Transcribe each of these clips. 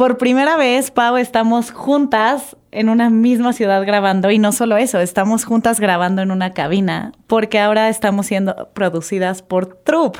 Por primera vez, Pau, estamos juntas en una misma ciudad grabando y no solo eso, estamos juntas grabando en una cabina porque ahora estamos siendo producidas por Troop.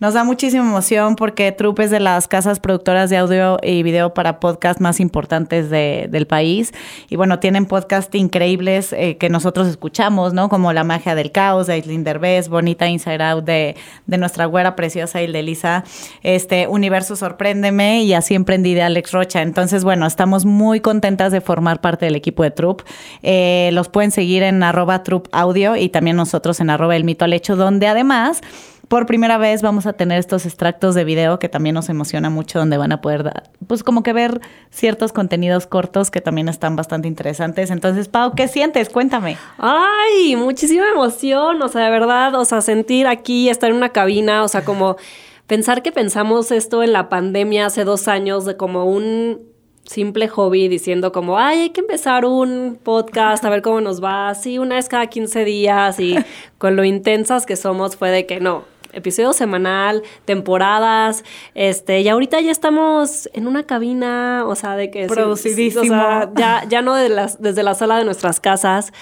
Nos da muchísima emoción porque Troop es de las casas productoras de audio y video para podcast más importantes de- del país y bueno, tienen podcast increíbles eh, que nosotros escuchamos, ¿no? Como La magia del caos de Aislinn Derbez, Bonita Inside Out de, de nuestra güera preciosa y de Lisa, este Universo Sorpréndeme y Así Emprendí de Alex Rocha. Entonces, bueno, estamos muy contentas de formar parte del equipo de Troop. Eh, los pueden seguir en arroba Troop Audio y también nosotros en arroba El Mito al Hecho, donde además... Por primera vez vamos a tener estos extractos de video que también nos emociona mucho, donde van a poder, pues como que ver ciertos contenidos cortos que también están bastante interesantes. Entonces, Pau, ¿qué sientes? Cuéntame. Ay, muchísima emoción, o sea, de verdad, o sea, sentir aquí, estar en una cabina, o sea, como pensar que pensamos esto en la pandemia hace dos años de como un simple hobby diciendo como, ay, hay que empezar un podcast, a ver cómo nos va, sí, una vez cada 15 días y con lo intensas que somos fue de que no, episodio semanal, temporadas, este, y ahorita ya estamos en una cabina, o sea, de que... Producidísimo. o sea, ya, ya no de las, desde la sala de nuestras casas.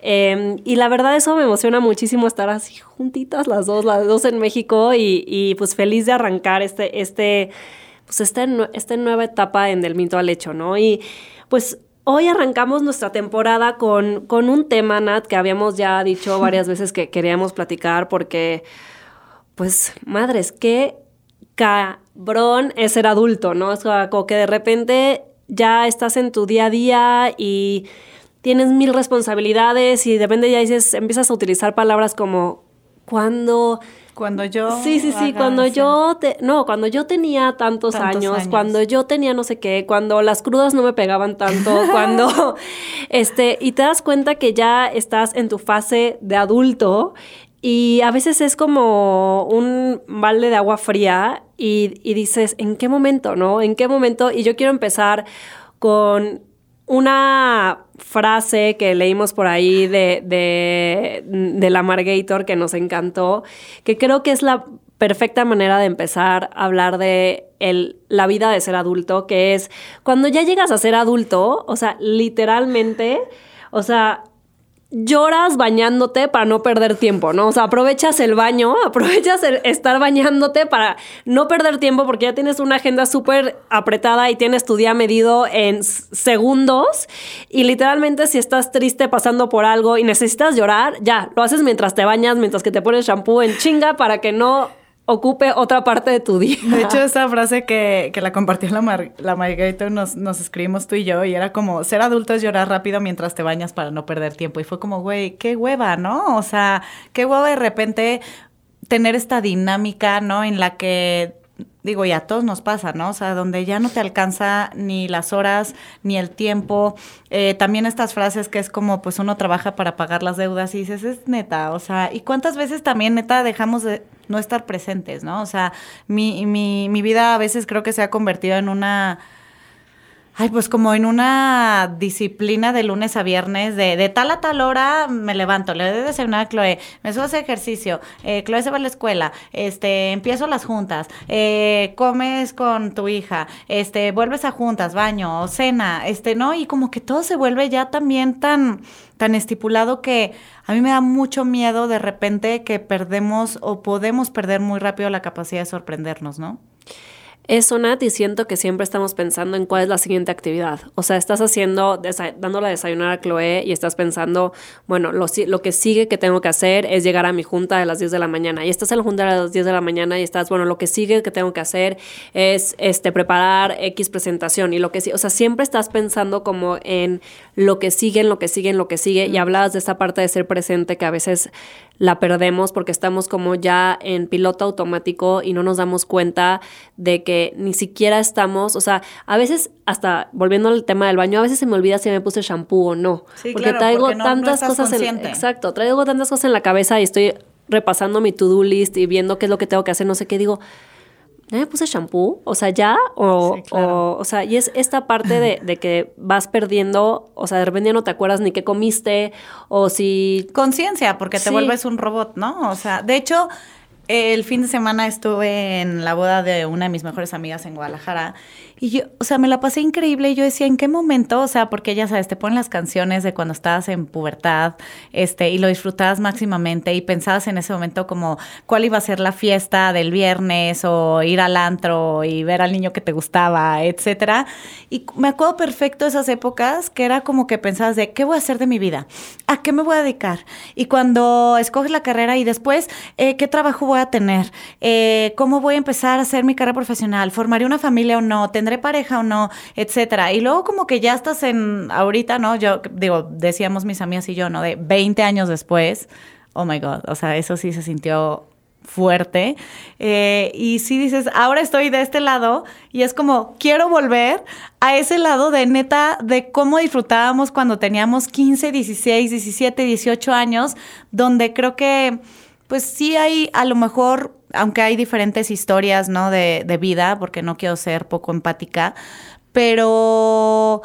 Eh, y la verdad eso me emociona muchísimo estar así juntitas las dos, las dos en México y, y, pues feliz de arrancar este, este, pues esta, esta nueva etapa en Del Mito al Hecho, ¿no? Y pues hoy arrancamos nuestra temporada con, con un tema, Nat, que habíamos ya dicho varias veces que queríamos platicar porque, pues, madres, qué cabrón es ser adulto, ¿no? Es como que de repente ya estás en tu día a día y tienes mil responsabilidades y de repente ya dices, empiezas a utilizar palabras como cuando... Cuando yo... Sí, sí, sí, cuando ese- yo te, no, cuando yo tenía tantos, Tantos años, años. cuando yo tenía no sé qué, cuando las crudas no me pegaban tanto, cuando este y te das cuenta que ya estás en tu fase de adulto y a veces es como un balde de agua fría y, y dices, ¿en qué momento, no? ¿En qué momento? Y yo quiero empezar con una frase que leímos por ahí de, de, de la Margator que nos encantó, que creo que es la perfecta manera de empezar a hablar de el, la vida de ser adulto, que es cuando ya llegas a ser adulto, o sea, literalmente, o sea, lloras bañándote para no perder tiempo, ¿no? O sea, aprovechas el baño, aprovechas el estar bañándote para no perder tiempo porque ya tienes una agenda súper apretada y tienes tu día medido en segundos y literalmente si estás triste pasando por algo y necesitas llorar, ya, lo haces mientras te bañas, mientras que te pones shampoo en chinga para que no ocupe otra parte de tu día. De hecho, esa frase que, que la compartió la, Mar la Margarita nos, nos escribimos tú y yo, y era como, ser adulto es llorar rápido mientras te bañas para no perder tiempo. Y fue como, güey, qué hueva, ¿no? O sea, qué hueva de repente tener esta dinámica, ¿no? En la que, digo, y a todos nos pasa, ¿no? O sea, donde ya no te alcanza ni las horas, ni el tiempo. Eh, también estas frases que es como, pues uno trabaja para pagar las deudas y dices, es neta, o sea, ¿y cuántas veces también neta dejamos de no estar presentes, ¿no? O sea, mi, mi, mi vida a veces creo que se ha convertido en una... Ay, pues como en una disciplina de lunes a viernes, de, tal a tal hora me levanto, le doy de desayunar a Chloe, me subo a hacer ejercicio, eh, Chloe se va a la escuela, este, empiezo las juntas, eh, comes con tu hija, este, vuelves a juntas, baño, cena, este, ¿no? Y como que todo se vuelve ya también tan, tan estipulado que a mí me da mucho miedo de repente que perdemos o podemos perder muy rápido la capacidad de sorprendernos, ¿no? Eso, Nat, y siento que siempre estamos pensando en cuál es la siguiente actividad. O sea, estás haciendo, desa dándole a desayunar a Chloe y estás pensando, bueno, lo, lo, que sigue que tengo que hacer es llegar a mi junta a las 10 de la mañana. Y estás en la junta a las 10 de la mañana y estás, bueno, lo que sigue que tengo que hacer es este, preparar X presentación. Y lo que sí, o sea, siempre estás pensando como en lo que sigue, en lo que sigue, en lo que sigue. Y hablabas de esta parte de ser presente que a veces la perdemos porque estamos como ya en piloto automático y no nos damos cuenta de que ni siquiera estamos, o sea, a veces hasta volviendo al tema del baño, a veces se me olvida si me puse shampoo o no, porque traigo tantas cosas en, exacto, traigo tantas cosas en la cabeza y estoy repasando mi to-do list y viendo qué es lo que tengo que hacer, no sé qué digo, ¿ya me puse shampoo? O sea, ya, o, o, sea, y es esta parte de, de, que vas perdiendo, o sea, de repente ya no te acuerdas ni qué comiste, o si... Conciencia, porque te vuelves un robot, ¿no? O sea, de hecho, el fin de semana estuve en la boda de una de mis mejores amigas en Guadalajara y yo, o sea, me la pasé increíble. Y yo decía, ¿en qué momento? O sea, porque ya sabes, te ponen las canciones de cuando estabas en pubertad, este, y lo disfrutabas máximamente y pensabas en ese momento como cuál iba a ser la fiesta del viernes o ir al antro y ver al niño que te gustaba, etcétera. Y me acuerdo perfecto esas épocas que era como que pensabas de qué voy a hacer de mi vida, a qué me voy a dedicar. Y cuando escoges la carrera y después, eh, ¿qué trabajo voy a tener? Eh, ¿Cómo voy a empezar a hacer mi carrera profesional? ¿Formaré una familia o no? ¿Tendré pareja o no? Etcétera. Y luego como que ya estás en, ahorita, ¿no? Yo digo, decíamos mis amigas y yo, ¿no? De 20 años después, oh my God, o sea, eso sí se sintió fuerte. Eh, y si dices, ahora estoy de este lado y es como, quiero volver a ese lado de neta, de cómo disfrutábamos cuando teníamos 15, 16, 17, 18 años, donde creo que pues sí hay a lo mejor, aunque hay diferentes historias, ¿no? De, de vida, porque no quiero ser poco empática, pero,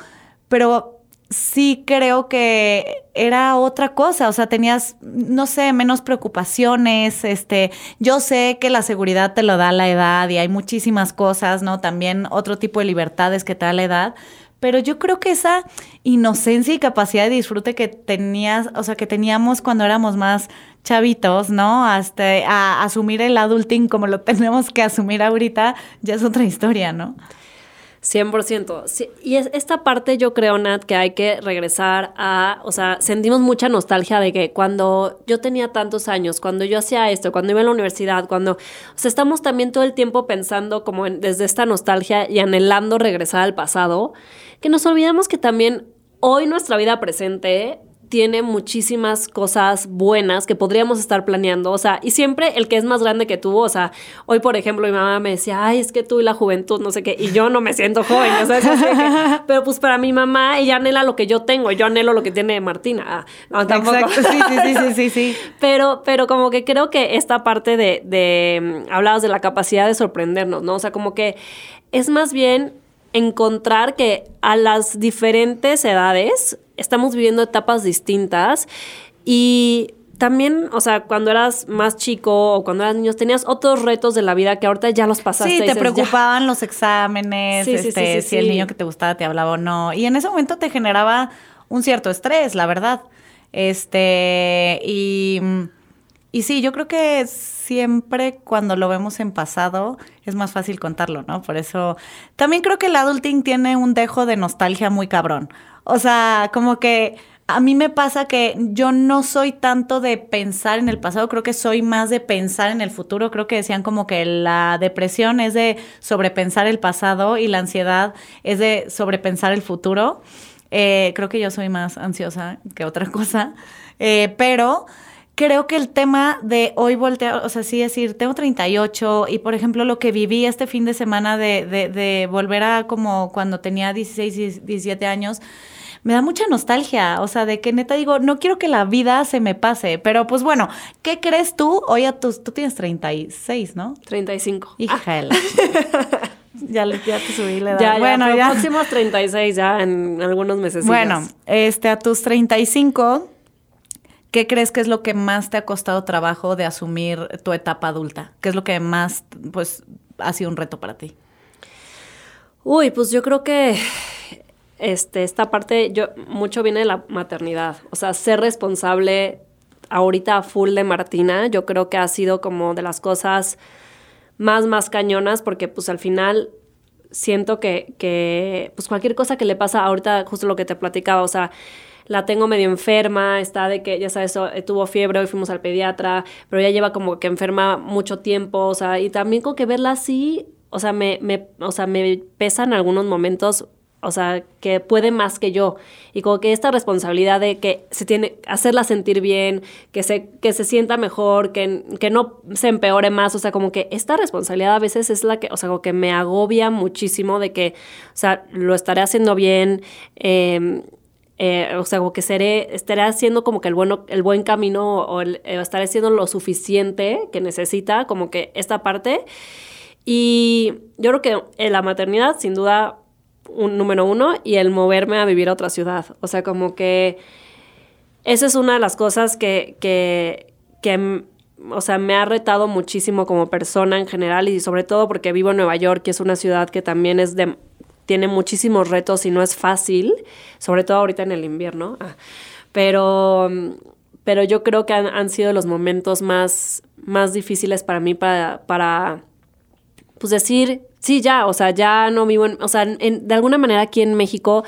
pero sí creo que era otra cosa, o sea, tenías, no sé, menos preocupaciones, este, yo sé que la seguridad te lo da la edad y hay muchísimas cosas, ¿no? También otro tipo de libertades que te da la edad, pero yo creo que esa inocencia y capacidad de disfrute que tenías, o sea, que teníamos cuando éramos más chavitos, ¿no? Hasta a asumir el adulting como lo tenemos que asumir ahorita, ya es otra historia, ¿no? 100%. Sí, y es esta parte yo creo, Nat, que hay que regresar a, o sea, sentimos mucha nostalgia de que cuando yo tenía tantos años, cuando yo hacía esto, cuando iba a la universidad, cuando, o sea, estamos también todo el tiempo pensando como en, desde esta nostalgia y anhelando regresar al pasado que nos olvidamos que también hoy nuestra vida presente tiene muchísimas cosas buenas que podríamos estar planeando, o sea, y siempre el que es más grande que tú, o sea, hoy por ejemplo mi mamá me decía, ay, es que tú y la juventud, no sé qué, y yo no me siento joven, o sea, pero pues para mi mamá ella anhela lo que yo tengo, yo anhelo lo que tiene Martina, ah, no, tampoco. Exacto, sí, sí, sí, sí, sí. Pero, pero como que creo que esta parte de, de, mm, hablabas de la capacidad de sorprendernos, ¿no? O sea, como que es más bien encontrar que a las diferentes edades estamos viviendo etapas distintas y también, o sea, cuando eras más chico o cuando eras niño, tenías otros retos de la vida que ahorita ya los pasaste. Sí, te preocupaban los exámenes, este, si el niño que te gustaba te hablaba o no. Y en ese momento te generaba un cierto estrés, la verdad. Este, y y sí, yo creo que siempre cuando lo vemos en pasado es más fácil contarlo, ¿no? Por eso también creo que el adulting tiene un dejo de nostalgia muy cabrón. O sea, como que a mí me pasa que yo no soy tanto de pensar en el pasado, creo que soy más de pensar en el futuro. Creo que decían como que la depresión es de sobrepensar el pasado y la ansiedad es de sobrepensar el futuro. Eh, creo que yo soy más ansiosa que otra cosa, eh, pero creo que el tema de hoy voltear, o sea, sí decir, tengo 38 y por ejemplo lo que viví este fin de semana de, de, de volver a como cuando tenía 16, 17 años, me da mucha nostalgia, o sea, de que neta digo, no quiero que la vida se me pase, pero pues bueno, ¿qué crees tú? Hoy a tus, tú tienes 36, ¿no? 35. Hija Ya, ya te subí la edad. Ya, bueno, ya. Próximos 36 ya en algunos meses. Bueno, este, a tus 35 ¿Qué crees que es lo que más te ha costado trabajo de asumir tu etapa adulta? ¿Qué es lo que más, pues, ha sido un reto para ti? Uy, pues yo creo que este, esta parte, yo, mucho viene de la maternidad. O sea, ser responsable ahorita full de Martina, yo creo que ha sido como de las cosas más, más cañonas porque pues al final siento que, que pues cualquier cosa que le pasa ahorita, justo lo que te platicaba, o sea, la tengo medio enferma, está de que, ya sabes, tuvo fiebre, hoy fuimos al pediatra, pero ya lleva como que enferma mucho tiempo, o sea, y también con que verla así, o sea, me, me, o sea, me pesa en algunos momentos o sea, que puede más que yo. Y como que esta responsabilidad de que se tiene, hacerla sentir bien, que se, que se sienta mejor, que, que no se empeore más, o sea, como que esta responsabilidad a veces es la que, o sea, como que me agobia muchísimo de que, o sea, lo estaré haciendo bien, em, eh, o sea, como que seré, estaré haciendo como que el, bueno, el buen camino o el, eh, estaré haciendo lo suficiente que necesita, como que esta parte. Y yo creo que en la maternidad, sin duda, un número uno y el moverme a vivir a otra ciudad. O sea, como que esa es una de las cosas que, que, que, o sea, me ha retado muchísimo como persona en general y sobre todo porque vivo en Nueva York, que es una ciudad que también es de, tiene muchísimos retos y no es fácil, sobre todo ahorita en el invierno. Ah, pero, pero yo creo que han, han, sido los momentos más, más difíciles para mí para, para pues decir, sí, ya, o sea, ya no vivo en, o sea, de alguna manera aquí en México,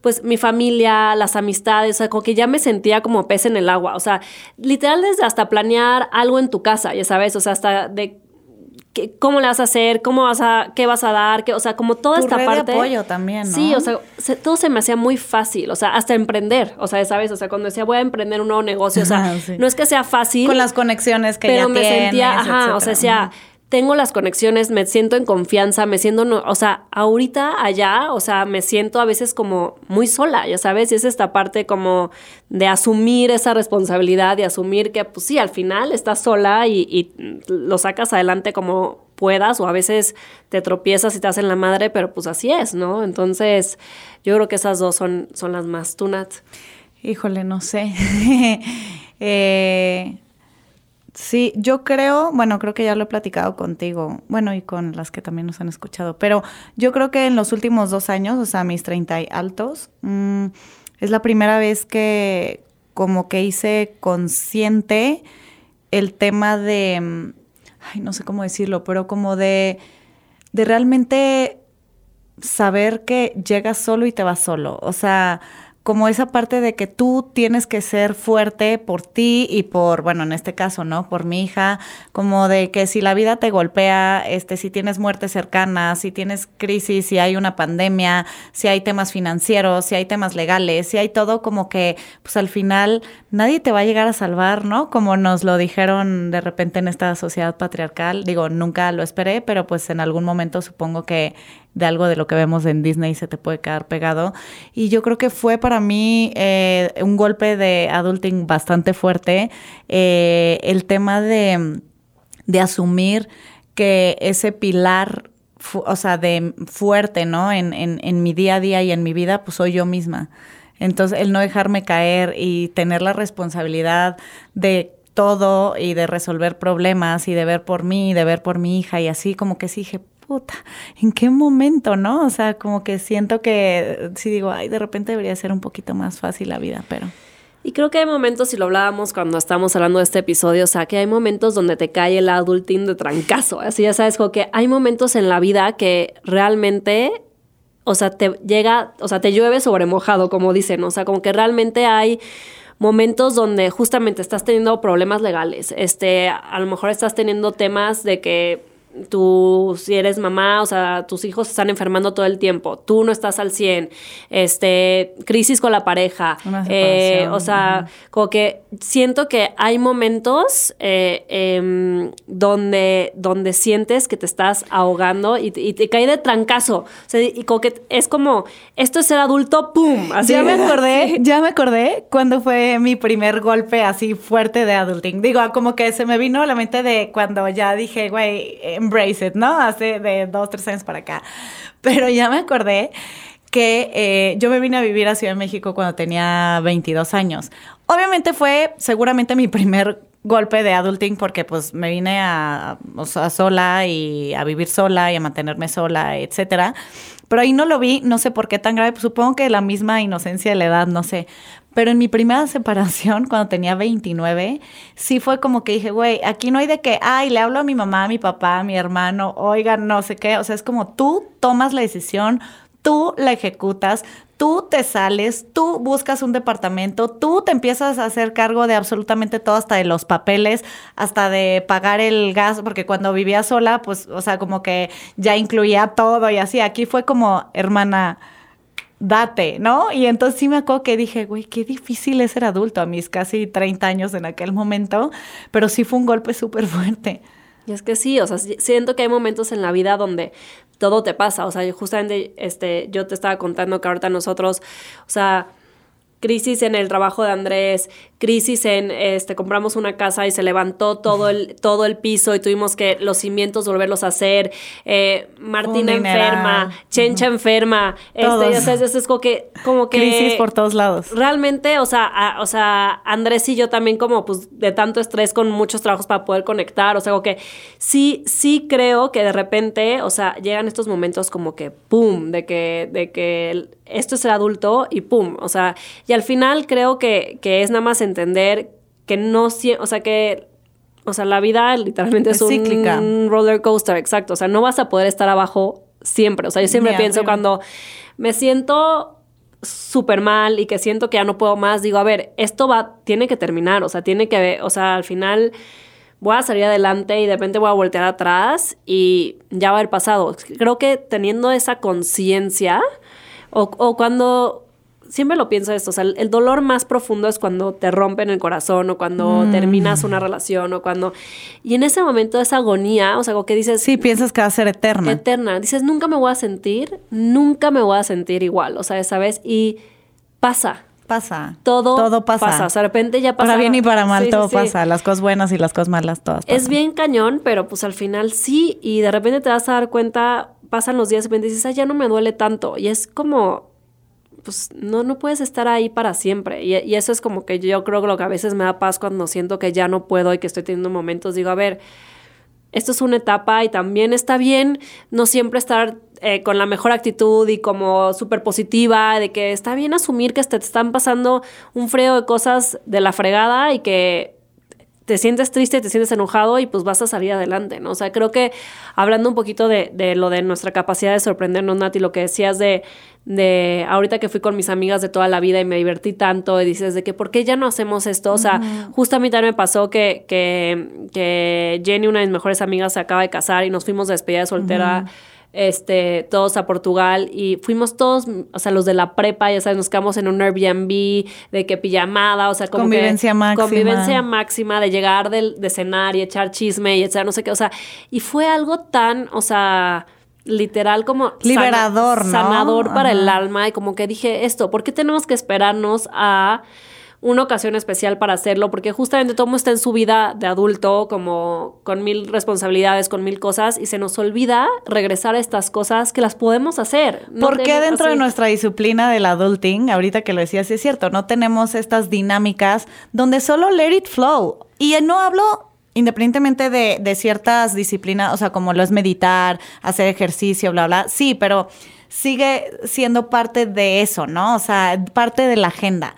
pues mi familia, las amistades, o sea, como que ya me sentía como pez en el agua, o sea, literal desde hasta planear algo en tu casa, ya sabes, o sea, hasta de cómo le vas a hacer, cómo vas a, qué vas a dar, qué, o sea, como toda esta parte. De apoyo también, ¿no? Sí, o sea, todo se me hacía muy fácil, o sea, hasta emprender, o sea, sabes, o sea, cuando decía voy a emprender un nuevo negocio, o sea, no es que sea fácil. Con las conexiones que pero ya me sentía, ajá, o sea, decía, tengo las conexiones, me siento en confianza, me siento, o sea, ahorita allá, o sea, me siento a veces como muy sola, ya sabes, y es esta parte como de asumir esa responsabilidad, de asumir que, pues sí, al final estás sola y, lo sacas adelante como puedas, o a veces te tropiezas y te hacen la madre, pero pues así es, ¿no? Entonces, yo creo que esas dos son, son las más, tunat. Híjole, no sé. eh, Sí, yo creo, bueno, creo que ya lo he platicado contigo, bueno, y con las que también nos han escuchado, pero yo creo que en los últimos dos años, o sea, mis 30 altos, mm, es la primera vez que como que hice consciente el tema de, mm, ay, no sé cómo decirlo, pero como de, de realmente saber que llegas solo y te vas solo, o sea, como esa parte de que tú tienes que ser fuerte por ti y por, bueno, en este caso, ¿no? Por mi hija, como de que si la vida te golpea, este, si tienes muerte cercana, si tienes crisis, si hay una pandemia, si hay temas financieros, si hay temas legales, si hay todo como que, pues al final nadie te va a llegar a salvar, ¿no? Como nos lo dijeron de repente en esta sociedad patriarcal, digo, nunca lo esperé, pero pues en algún momento supongo que de algo de lo que vemos en Disney se te puede quedar pegado. Y yo creo que fue para mí eh, un golpe de adulting bastante fuerte eh, el tema de, de asumir que ese pilar o sea, de fuerte, ¿no? En, en, en, mi día a día y en mi vida, pues soy yo misma. Entonces, el no dejarme caer y tener la responsabilidad de todo y de resolver problemas y de ver por mí y de ver por mi hija y así como que sí dije, puta, ¿en qué momento, no? O sea, como que siento que sí digo, ay, de repente debería ser un poquito más fácil la vida, pero... Y creo que hay momentos, y lo hablábamos cuando estábamos hablando de este episodio, o sea, que hay momentos donde te cae el adulting de trancazo. Así ya sabes, como que hay momentos en la vida que realmente, o sea, te llega, o sea, te llueve sobre mojado, como dicen. O sea, como que realmente hay momentos donde justamente estás teniendo problemas legales. Este, a lo mejor estás teniendo temas de que tú, si eres mamá, o sea, tus hijos están enfermando todo el tiempo, tú no estás al 100, este, crisis con la pareja, eh, o sea, como que siento que hay momentos eh, em, donde, donde sientes que te estás ahogando y, te cae de trancazo, o sea, y como que es como, esto es ser adulto, ¡pum! Así ya me acordé, ya me acordé cuando fue mi primer golpe así fuerte de adulting, digo, como que se me vino a la mente de cuando ya dije, güey, embrace it, ¿no? Hace de dos, tres años para acá. Pero ya me acordé que eh, yo me vine a vivir a Ciudad de México cuando tenía 22 años. Obviamente fue seguramente mi primer golpe de adulting porque pues me vine a, sola y a vivir sola y a mantenerme sola, etcétera. Pero ahí no lo vi, no sé por qué tan grave, supongo que la misma inocencia de la edad, no sé. Pero en mi primera separación, cuando tenía 29, sí fue como que dije, güey, aquí no hay de que, ay, le hablo a mi mamá, a mi papá, a mi hermano, oigan, no sé qué. O sea, es como tú tomas la decisión, tú la ejecutas, tú te sales, tú buscas un departamento, tú te empiezas a hacer cargo de absolutamente todo, hasta de los papeles, hasta de pagar el gas, porque cuando vivía sola, pues, o sea, como que ya incluía todo y así. Aquí fue como, hermana, date, ¿no? Y entonces sí me acuerdo que dije, güey, qué difícil es ser adulto a mis casi 30 años en aquel momento, pero sí fue un golpe súper fuerte. Y es que sí, o sea, siento que hay momentos en la vida donde todo te pasa, o sea, justamente este, yo te estaba contando que ahorita nosotros, o sea, crisis en el trabajo de Andrés, crisis en, este, compramos una casa y se levantó todo el, todo el piso y tuvimos que los cimientos volverlos a hacer, eh, Martina enferma, Chencha enferma, este, es, como que, como que... Crisis por todos lados. Realmente, o sea, o sea, Andrés y yo también como, pues, de tanto estrés con muchos trabajos para poder conectar, o sea, como que sí, sí creo que de repente, o sea, llegan estos momentos como que, ¡pum!, de que, de que esto es el adulto y ¡pum!, o sea, y al final creo que, que es nada más entender que no, o sea, que, o sea, la vida literalmente es, un roller coaster, exacto. O sea, no vas a poder estar abajo siempre. O sea, yo siempre pienso cuando me siento súper mal y que siento que ya no puedo más, digo, a ver, esto va, tiene que terminar, o sea, tiene que, o sea, al final voy a salir adelante y de repente voy a voltear atrás y ya va a haber pasado. Creo que teniendo esa conciencia o, o, cuando siempre lo pienso esto, o sea, el, dolor más profundo es cuando te rompen el corazón o cuando mm. terminas una relación o cuando... Y en ese momento esa agonía, o sea, algo que dices... Sí, piensas que va a ser eterna. Eterna. Dices, nunca me voy a sentir, nunca me voy a sentir igual, o sea, esa vez, y pasa. Pasa. Todo, todo pasa. O sea, de repente ya pasa. Para bien y para mal todo pasa. Las cosas buenas y las cosas malas, todas Es bien cañón, pero pues al final sí. Y de repente te vas a dar cuenta, pasan los días y de repente dices, ah, ya no me duele tanto. Y es como, pues no, no puedes estar ahí para siempre. Y, eso es como que yo creo que lo que a veces me da paz cuando siento que ya no puedo y que estoy teniendo momentos, digo, a ver, esto es una etapa y también está bien no siempre estar eh, con la mejor actitud y como súper positiva, de que está bien asumir que te están pasando un freo de cosas de la fregada y que te sientes triste, te sientes enojado y pues vas a salir adelante, ¿no? O sea, creo que hablando un poquito de, de lo de nuestra capacidad de sorprendernos, Nati, lo que decías de, de ahorita que fui con mis amigas de toda la vida y me divertí tanto y dices de que ¿por qué ya no hacemos esto? O sea, justo a mí también me pasó que, que, que, Jenny, una de mis mejores amigas, se acaba de casar y nos fuimos de despedida de soltera este, todos a Portugal y fuimos todos, o sea, los de la prepa, ya sabes, nos quedamos en un Airbnb de que pijamada, o sea, como convivencia máxima. Convivencia máxima de llegar del, de cenar y echar chisme y echar no sé qué, o sea, y fue algo tan, o sea, literal como liberador, sanador para el alma y como que dije esto, ¿por qué tenemos que esperarnos a una ocasión especial para hacerlo, porque justamente todo mundo está en su vida de adulto, como con mil responsabilidades, con mil cosas, y se nos olvida regresar a estas cosas que las podemos hacer. ¿Por qué dentro de nuestra disciplina del adulting, ahorita que lo decías, es cierto, no tenemos estas dinámicas donde solo let it flow? Y no hablo independientemente de, de ciertas disciplinas, o sea, como lo es meditar, hacer ejercicio, bla, bla, sí, pero sigue siendo parte de eso, ¿no? O sea, parte de la agenda.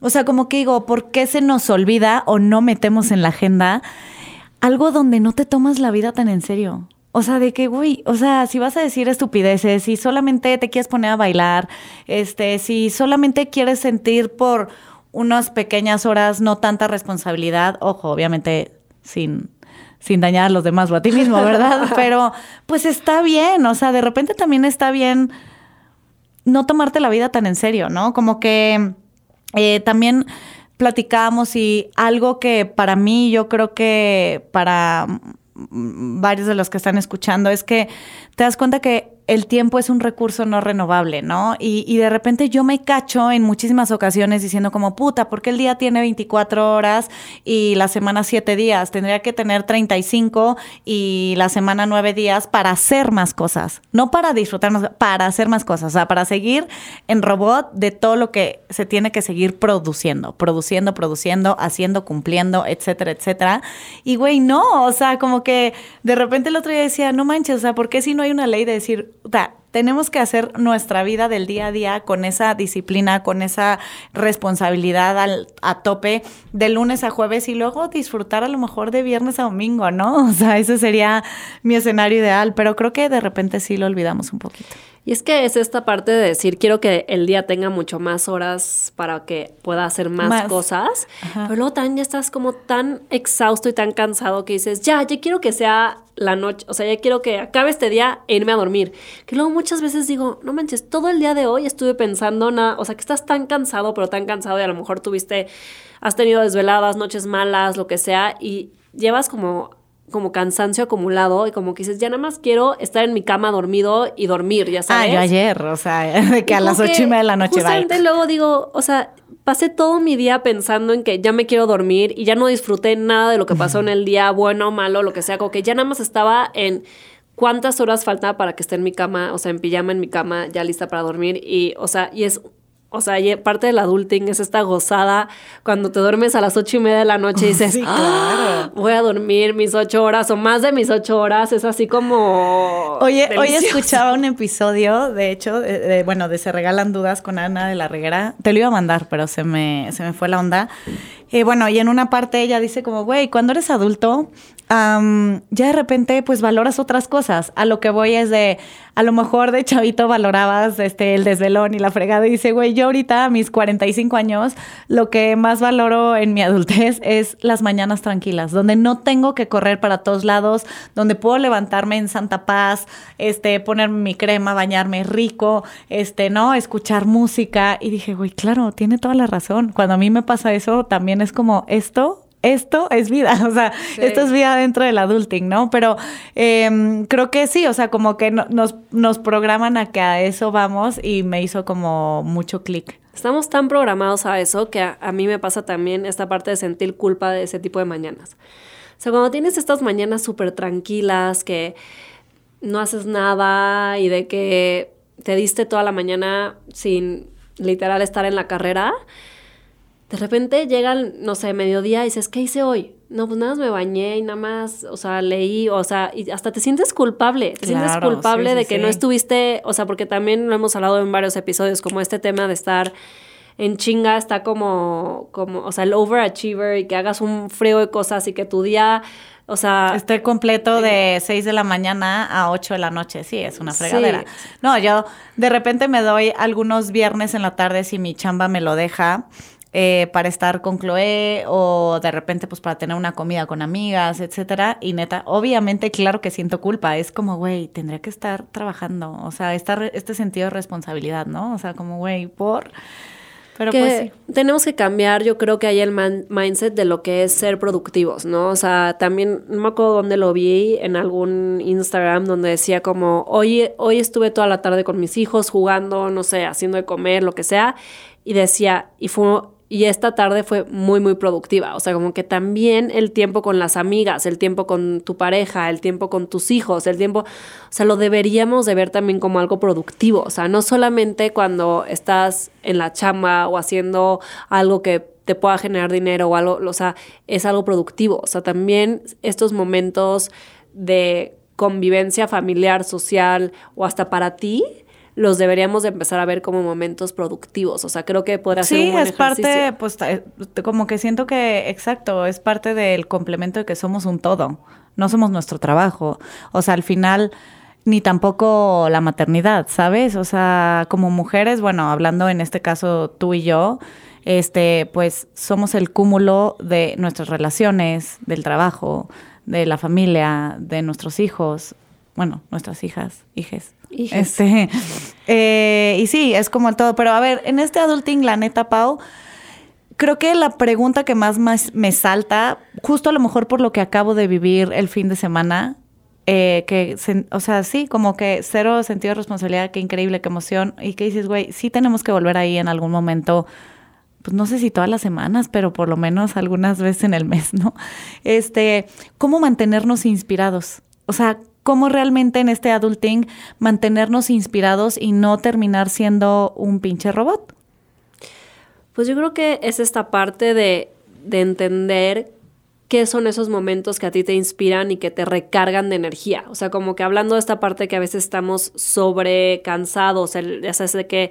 O sea, como que digo, ¿por qué se nos olvida o no metemos en la agenda algo donde no te tomas la vida tan en serio? O sea, de que, güey, o sea, si vas a decir estupideces, si solamente te quieres poner a bailar, este, si solamente quieres sentir por unas pequeñas horas no tanta responsabilidad, ojo, obviamente sin, sin dañar a los demás o a ti mismo, ¿verdad? Pero pues está bien, o sea, de repente también está bien no tomarte la vida tan en serio, ¿no? Como que eh, también platicábamos y algo que para mí, yo creo que para varios de los que están escuchando, es que te das cuenta que el tiempo es un recurso no renovable, ¿no? Y, de repente yo me cacho en muchísimas ocasiones diciendo como, puta, porque el día tiene 24 horas y la semana 7 días? Tendría que tener 35 y la semana 9 días para hacer más cosas, no para disfrutar más, para hacer más cosas, o sea, para seguir en robot de todo lo que se tiene que seguir produciendo, produciendo, produciendo, haciendo, cumpliendo, etcétera, etcétera. Y güey, no, o sea, como que de repente el otro día decía, no manches, o sea, ¿por qué si no hay una ley de decir, tenemos que hacer nuestra vida del día a día con esa disciplina, con esa responsabilidad al, a tope de lunes a jueves y luego disfrutar a lo mejor de viernes a domingo, ¿no? O sea, ese sería mi escenario ideal, pero creo que de repente sí lo olvidamos un poquito. Y es que es esta parte de decir, quiero que el día tenga mucho más horas para que pueda hacer más, cosas, pero luego también ya estás como tan exhausto y tan cansado que dices, ya, ya quiero que sea la noche, o sea, ya quiero que acabe este día e irme a dormir. Que luego muchas veces digo, no manches, todo el día de hoy estuve pensando nada, o sea, que estás tan cansado, pero tan cansado y a lo mejor tuviste, has tenido desveladas, noches malas, lo que sea, y llevas como como cansancio acumulado y como que dices, ya nada más quiero estar en mi cama dormido y dormir, ya sabes. Ah, yo ayer, o sea, de que a las ocho y media de la noche Justamente luego digo, o sea, pasé todo mi día pensando en que ya me quiero dormir y ya no disfruté nada de lo que pasó en el día, bueno malo, lo que sea, como que ya nada más estaba en cuántas horas faltaba para que esté en mi cama, o sea, en pijama en mi cama, ya lista para dormir y, o sea, y es o sea, parte del adulting es esta gozada cuando te duermes a las ocho y media de la noche y dices, ah, voy a dormir mis ocho horas o más de mis ocho horas. Es así como. Oye, hoy escuchaba un episodio, de hecho, bueno, de Se Regalan Dudas con Ana de la Reguera. Te lo iba a mandar, pero se me, se me fue la onda. Y bueno, y en una parte ella dice como, güey, cuando eres adulto, ya de repente pues valoras otras cosas. A lo que voy es de, a lo mejor de chavito valorabas este, el desvelón y la fregada y dice, güey, yo ahorita a mis 45 años, lo que más valoro en mi adultez es las mañanas tranquilas, donde no tengo que correr para todos lados, donde puedo levantarme en santa paz, este, ponerme mi crema, bañarme rico, este, ¿no? Escuchar música. Y dije, güey, claro, tiene toda la razón. Cuando a mí me pasa eso, también es como esto esto es vida, o sea, esto es vida dentro del adulting, ¿no? Pero em, creo que sí, o sea, como que nos, nos programan a que a eso vamos y me hizo como mucho clic. Estamos tan programados a eso que a, mí me pasa también esta parte de sentir culpa de ese tipo de mañanas. O sea, cuando tienes estas mañanas súper tranquilas, que no haces nada y de que te diste toda la mañana sin literal estar en la carrera, de repente llegan, no sé, mediodía y dices, ¿qué hice hoy? No, pues nada más me bañé y nada más, o sea, leí, o sea, y hasta te sientes culpable, te sientes culpable de que no estuviste, o sea, porque también lo hemos hablado en varios episodios, como este tema de estar en chinga, está como, como, o sea, el overachiever y que hagas un frío de cosas y que tu día, o sea... Esté completo de 6 de la mañana a 8 de la noche, sí, es una fregadera. No, yo de repente me doy algunos viernes en la tarde si mi chamba me lo deja eh, para estar con Chloe o de repente pues para tener una comida con amigas, etcétera. Y neta, obviamente, claro que siento culpa. Es como, güey, tendría que estar trabajando. O sea, este sentido de responsabilidad, ¿no? O sea, como, güey, por... Pero pues tenemos que cambiar, yo creo que hay el mindset de lo que es ser productivos, ¿no? O sea, también, no me acuerdo dónde lo vi, en algún Instagram donde decía como, hoy, hoy estuve toda la tarde con mis hijos jugando, no sé, haciendo de comer, lo que sea, y decía, y fue y esta tarde fue muy, muy productiva. O sea, como que también el tiempo con las amigas, el tiempo con tu pareja, el tiempo con tus hijos, el tiempo, o sea, lo deberíamos de ver también como algo productivo. O sea, no solamente cuando estás en la chamba o haciendo algo que te pueda generar dinero o algo, o sea, es algo productivo. O sea, también estos momentos de convivencia familiar, social o hasta para ti, los deberíamos de empezar a ver como momentos productivos. O sea, creo que podrá ser un buen es parte, pues, eh, como que siento que, exacto, es parte del complemento de que somos un todo, no somos nuestro trabajo. O sea, al final ni tampoco la maternidad, ¿sabes? O sea, como mujeres, bueno, hablando en este caso tú y yo, este, pues somos el cúmulo de nuestras relaciones, del trabajo, de la familia, de nuestros hijos, bueno, nuestras hijas, hijes. Este, eh, y sí, es como el todo. Pero a ver, en este adulting, la neta, Pau, creo que la pregunta que más, me salta, justo a lo mejor por lo que acabo de vivir el fin de semana, eh, que, o sea, sí, como que cero sentido de responsabilidad, qué increíble, qué emoción. Y que dices, güey, sí tenemos que volver ahí en algún momento pues no sé si todas las semanas, pero por lo menos algunas veces en el mes, ¿no? Este, ¿cómo mantenernos inspirados? O sea, cómo realmente en este adulting mantenernos inspirados y no terminar siendo un pinche robot. Pues yo creo que es esta parte de, entender qué son esos momentos que a ti te inspiran y que te recargan de energía. O sea, como que hablando de esta parte que a veces estamos sobrecansados, ya sabes, de que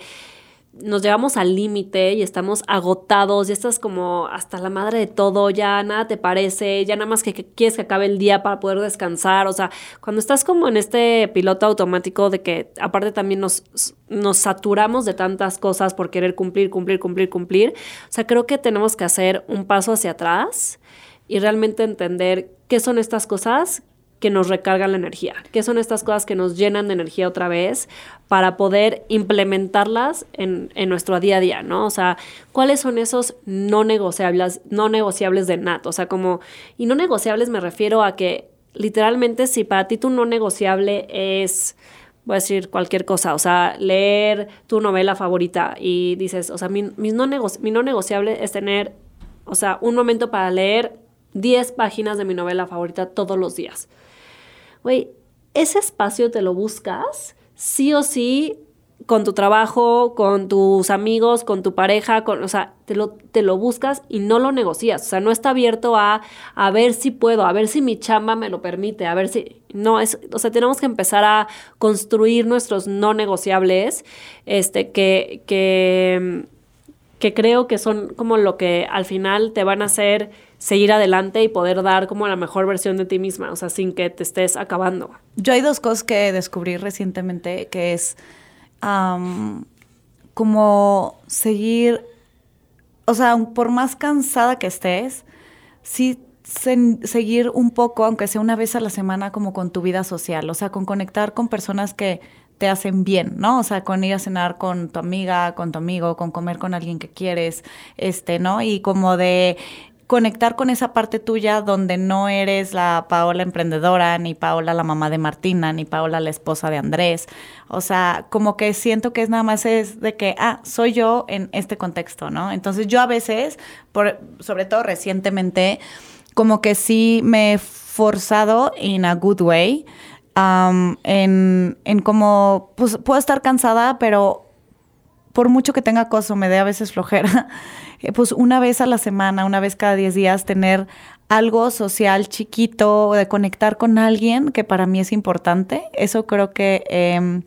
nos llevamos al límite y estamos agotados, ya estás como hasta la madre de todo, ya nada te parece, ya nada más que, quieres que acabe el día para poder descansar, o sea, cuando estás como en este piloto automático de que aparte también nos, nos saturamos de tantas cosas por querer cumplir, cumplir, cumplir, cumplir, o sea, creo que tenemos que hacer un paso hacia atrás y realmente entender qué son estas cosas que nos recargan la energía, qué son estas cosas que nos llenan de energía otra vez para poder implementarlas en, nuestro día a día, ¿no? O sea, ¿cuáles son esos no negociables, no negociables de Nat? O sea, como, y no negociables me refiero a que literalmente si para ti tu no negociable es, voy a decir cualquier cosa, o sea, leer tu novela favorita y dices, o sea, mi, no, mi no negociable es tener, o sea, un momento para leer 10 páginas de mi novela favorita todos los días güey, ese espacio te lo buscas sí o sí con tu trabajo, con tus amigos, con tu pareja, con, o sea, te lo, te lo buscas y no lo negocias. O sea, no está abierto a, a ver si puedo, a ver si mi chamba me lo permite, a ver si... No, es, o sea, tenemos que empezar a construir nuestros no negociables, este, que, que, que creo que son como lo que al final te van a hacer seguir adelante y poder dar como la mejor versión de ti misma, o sea, sin que te estés acabando. Yo hay dos cosas que descubrí recientemente, que es como seguir, o sea, por más cansada que estés, sí seguir un poco, aunque sea una vez a la semana, como con tu vida social, o sea, con conectar con personas que te hacen bien, ¿no? O sea, con ir a cenar con tu amiga, con tu amigo, con comer con alguien que quieres, este, ¿no? Y como de conectar con esa parte tuya donde no eres la Paola emprendedora, ni Paola la mamá de Martina, ni Paola la esposa de Andrés. O sea, como que siento que es nada más es de que, ah, soy yo en este contexto, ¿no? Entonces yo a veces, por, sobre todo recientemente, como que sí me he forzado in a good way. en, en como, pues puedo estar cansada, pero por mucho que tenga cosa, me dé a veces flojera, eh, pues una vez a la semana, una vez cada 10 días, tener algo social chiquito, de conectar con alguien que para mí es importante. Eso creo que em,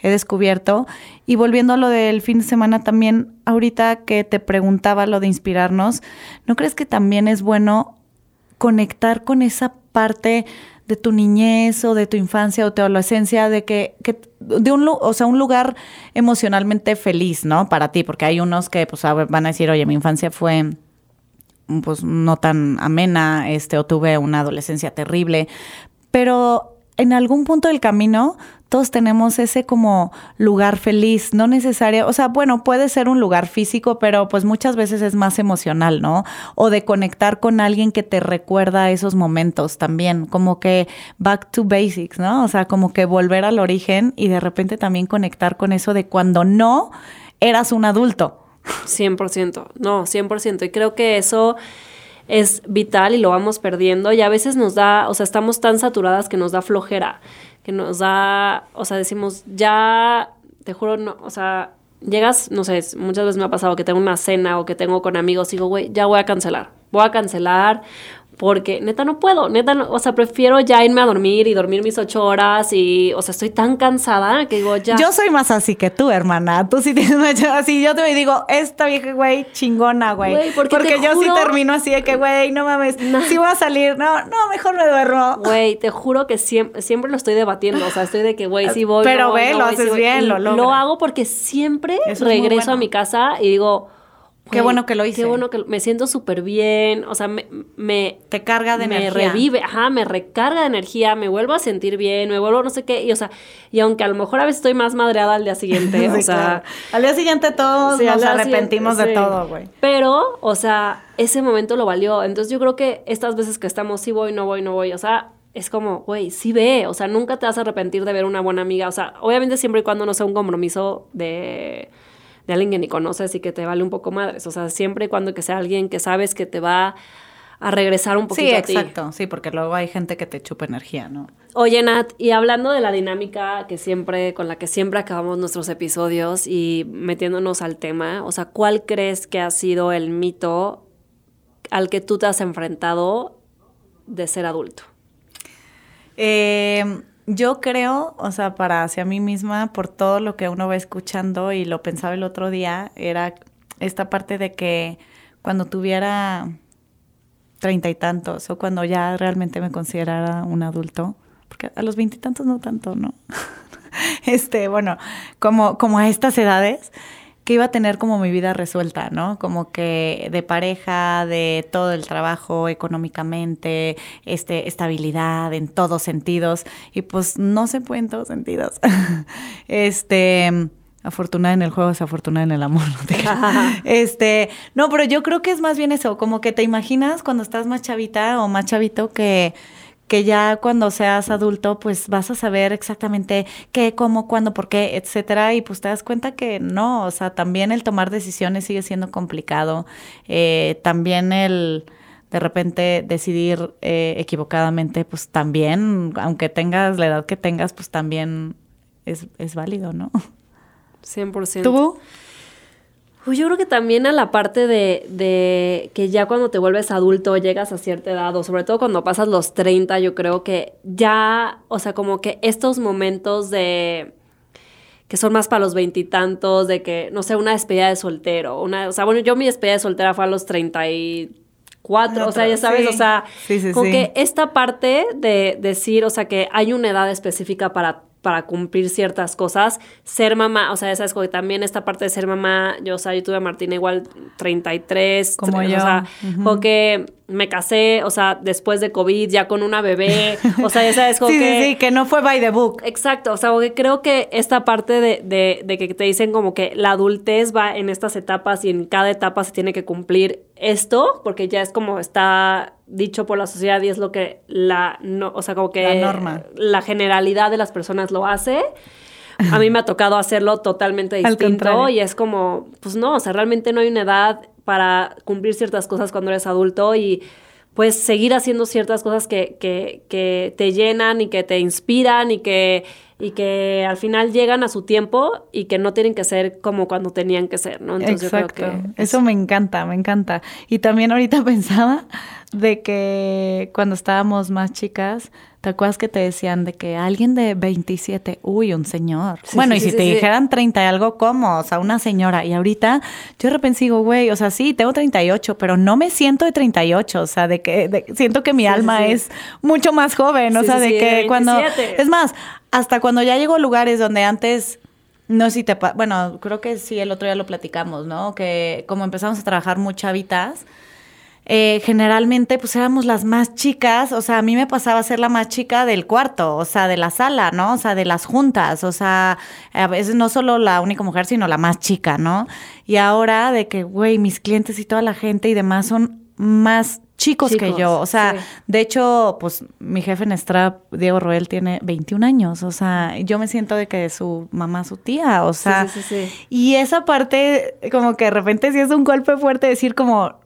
he descubierto. Y volviendo a lo del fin de semana también, ahorita que te preguntaba lo de inspirarnos, ¿no crees que también es bueno conectar con esa parte de tu niñez o de tu infancia o tu adolescencia, de que, que de un, o sea, un lugar emocionalmente feliz, ¿no? Para ti, porque hay unos que pues van a decir, oye, mi infancia fue pues no tan amena, este, o tuve una adolescencia terrible, pero en algún punto del camino todos tenemos ese como lugar feliz, no necesario, o sea, bueno, puede ser un lugar físico, pero pues muchas veces es más emocional, ¿no? O de conectar con alguien que te recuerda esos momentos también, como que back to basics, ¿no? O sea, como que volver al origen y de repente también conectar con eso de cuando no eras un adulto. 100%, no, 100%. Y creo que eso es vital y lo vamos perdiendo y a veces nos da, o sea, estamos tan saturadas que nos da flojera que nos da, o sea, decimos, ya, te juro, no, o sea, llegas, no sé, muchas veces me ha pasado que tengo una cena o que tengo con amigos y digo, güey, ya voy a cancelar, voy a cancelar porque neta no puedo, neta, no, o sea, prefiero ya irme a dormir y dormir mis ocho horas y, o sea, estoy tan cansada que digo, ya. Yo soy más así que tú, hermana. Tú sí tienes mucho así. Yo te digo, esta vieja, güey, chingona, güey. Porque, yo sí termino así de que, güey, no mames, sí voy a salir. No, no, mejor me duermo. Güey, te juro que siempre, siempre lo estoy debatiendo. O sea, estoy de que, güey, sí voy. Pero ve, lo haces bien, lo Lo hago porque siempre regreso a mi casa y digo, Qué bueno que lo hice. Qué bueno que me siento súper bien, o sea, me, me... Te carga de energía. Me revive, ajá, me recarga de energía, me vuelvo a sentir bien, me vuelvo no sé qué, y o sea, y aunque a lo mejor a veces estoy más madreada al día siguiente, o sea... Al día siguiente todos nos arrepentimos de todo, güey. Pero, o sea, ese momento lo valió, entonces yo creo que estas veces que estamos, sí voy, no voy, no voy, o sea, es como, güey, sí ve, o sea, nunca te vas a arrepentir de ver una buena amiga, o sea, obviamente siempre y cuando no sea un compromiso de de alguien que ni conoces y que te vale un poco madres. O sea, siempre y cuando que sea alguien que sabes que te va a regresar un poquito sí, a ti. Exacto. Sí, porque luego hay gente que te chupa energía, ¿no? Oye, Nat, y hablando de la dinámica que siempre, con la que siempre acabamos nuestros episodios y metiéndonos al tema, o sea, ¿cuál crees que ha sido el mito al que tú te has enfrentado de ser adulto? Eh, yo creo, o sea, para hacia mí misma, por todo lo que uno va escuchando y lo pensaba el otro día, era esta parte de que cuando tuviera treinta y tantos o cuando ya realmente me considerara un adulto, porque a los veintitantos no tanto, ¿no? este, bueno, como, como a estas edades, que iba a tener como mi vida resuelta, ¿no? Como que de pareja, de todo el trabajo económicamente, este, estabilidad en todos sentidos. Y pues no se puede en todos sentidos. este, afortunada en el juego, desafortunada en el amor. ¿no? este, no, pero yo creo que es más bien eso, como que te imaginas cuando estás más chavita o más chavito que que ya cuando seas adulto, pues vas a saber exactamente qué, cómo, cuándo, por qué, etcétera, y pues te das cuenta que no, o sea, también el tomar decisiones sigue siendo complicado, eh, también el de repente decidir eh, equivocadamente, pues también, aunque tengas la edad que tengas, pues también es, es válido, ¿no? 100%. ¿Tú? Pues yo creo que también a la parte de, de, que ya cuando te vuelves adulto, llegas a cierta edad, o sobre todo cuando pasas los 30, yo creo que ya, o sea, como que estos momentos de que son más para los veintitantos, de que, no sé, una despedida de soltero, una, o sea, bueno, yo mi despedida de soltera fue a los 34, o sea, ya sabes, Sí. o sea, Sí, sí. que esta parte de decir, o sea, que hay una edad específica para para cumplir ciertas cosas, ser mamá, o sea, sabes, como que también esta parte de ser mamá, yo, o sea, yo tuve a Martina igual 33, Como yo. o sea, Ujú. como que me casé, o sea, después de COVID, ya con una bebé, o sea, ya sabes, como Sí, que... sí, sí, que no fue by the book. Exacto, o sea, porque creo que esta parte de, de, de que te dicen como que la adultez va en estas etapas y en cada etapa se tiene que cumplir esto, porque ya es como está dicho por la sociedad y es lo que la, no, o sea, como que La norma. la generalidad de las personas lo hace. A mí me ha tocado hacerlo totalmente Al distinto y es como, pues no, o sea, realmente no hay una edad para cumplir ciertas cosas cuando eres adulto y pues seguir haciendo ciertas cosas que, que, que te llenan y que te inspiran y que, y que al final llegan a su tiempo y que no tienen que ser como cuando tenían que ser, ¿no? Entonces Exacto. yo creo que Eso me encanta, me encanta. Y también ahorita pensaba de que cuando estábamos más chicas, ¿te acuerdas que te decían de que alguien de 27, uy, un señor? Sí, bueno, sí, y si te sí, dijeran 30 y algo, ¿cómo? O sea, una señora. Y ahorita yo de repente digo, güey, o sea, sí, tengo 38, pero no me siento de 38. O sea, de que de- siento que mi alma es mucho más joven. o sea, de que de cuando... 27. Es más, hasta cuando ya llego a lugares donde antes no sé si te... Bueno, creo que sí, el otro día lo platicamos, ¿no? Que como empezamos a trabajar muy chavitas, eh, generalmente pues éramos las más chicas, o sea, a mí me pasaba a ser la más chica del cuarto, o sea, de la sala, ¿no? O sea, de las juntas, o sea, a veces no solo la única mujer, sino la más chica, ¿no? Y ahora de que, güey, mis clientes y toda la gente y demás son más chicos, que yo, o sea, sí. de hecho, pues mi jefe en Strap, Diego Roel, tiene 21 años, o sea, yo me siento de que su mamá, su tía, o sea, sí, sí, sí. y esa parte, como que de repente sí es un golpe fuerte decir como,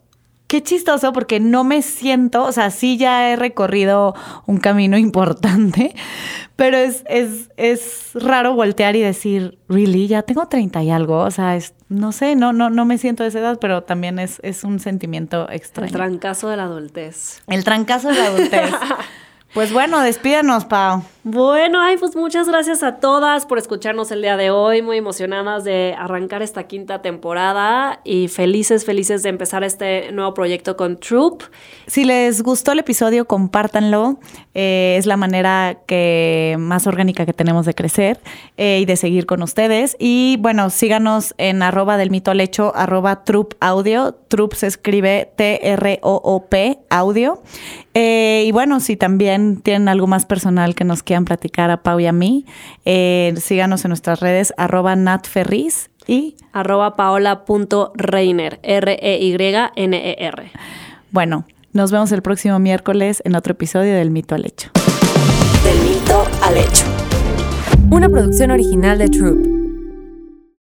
qué chistoso, porque no me siento, o sea, sí ya he recorrido un camino importante, pero es, es, es raro voltear y decir, really, ya tengo 30 y algo, o sea, es, no sé, no, no, no me siento de esa edad, pero también es, es un sentimiento extraño. El trancazo de la adultez. El trancazo de la adultez. pues bueno, despídanos, Pau. Bueno, ay, pues muchas gracias a todas por escucharnos el día de hoy, muy emocionadas de arrancar esta quinta temporada y felices, felices de empezar este nuevo proyecto con Troop. Si les gustó el episodio, compártanlo. Eh, es la manera que más orgánica que tenemos de crecer eh, y de seguir con ustedes. Y bueno, síganos en arroba del mito al hecho, arroba Troop Audio. Troop se escribe T-R-O-O-P Audio. Eh, y bueno, si también tienen algo más personal que nos quieran platicar a Pau y a mí, eh, síganos en nuestras redes arroba natferris y arroba paola.reiner, R-E-Y-N-E-R. bueno, nos vemos el próximo miércoles en otro episodio del mito al hecho. Del mito al hecho. Una producción original de Troop.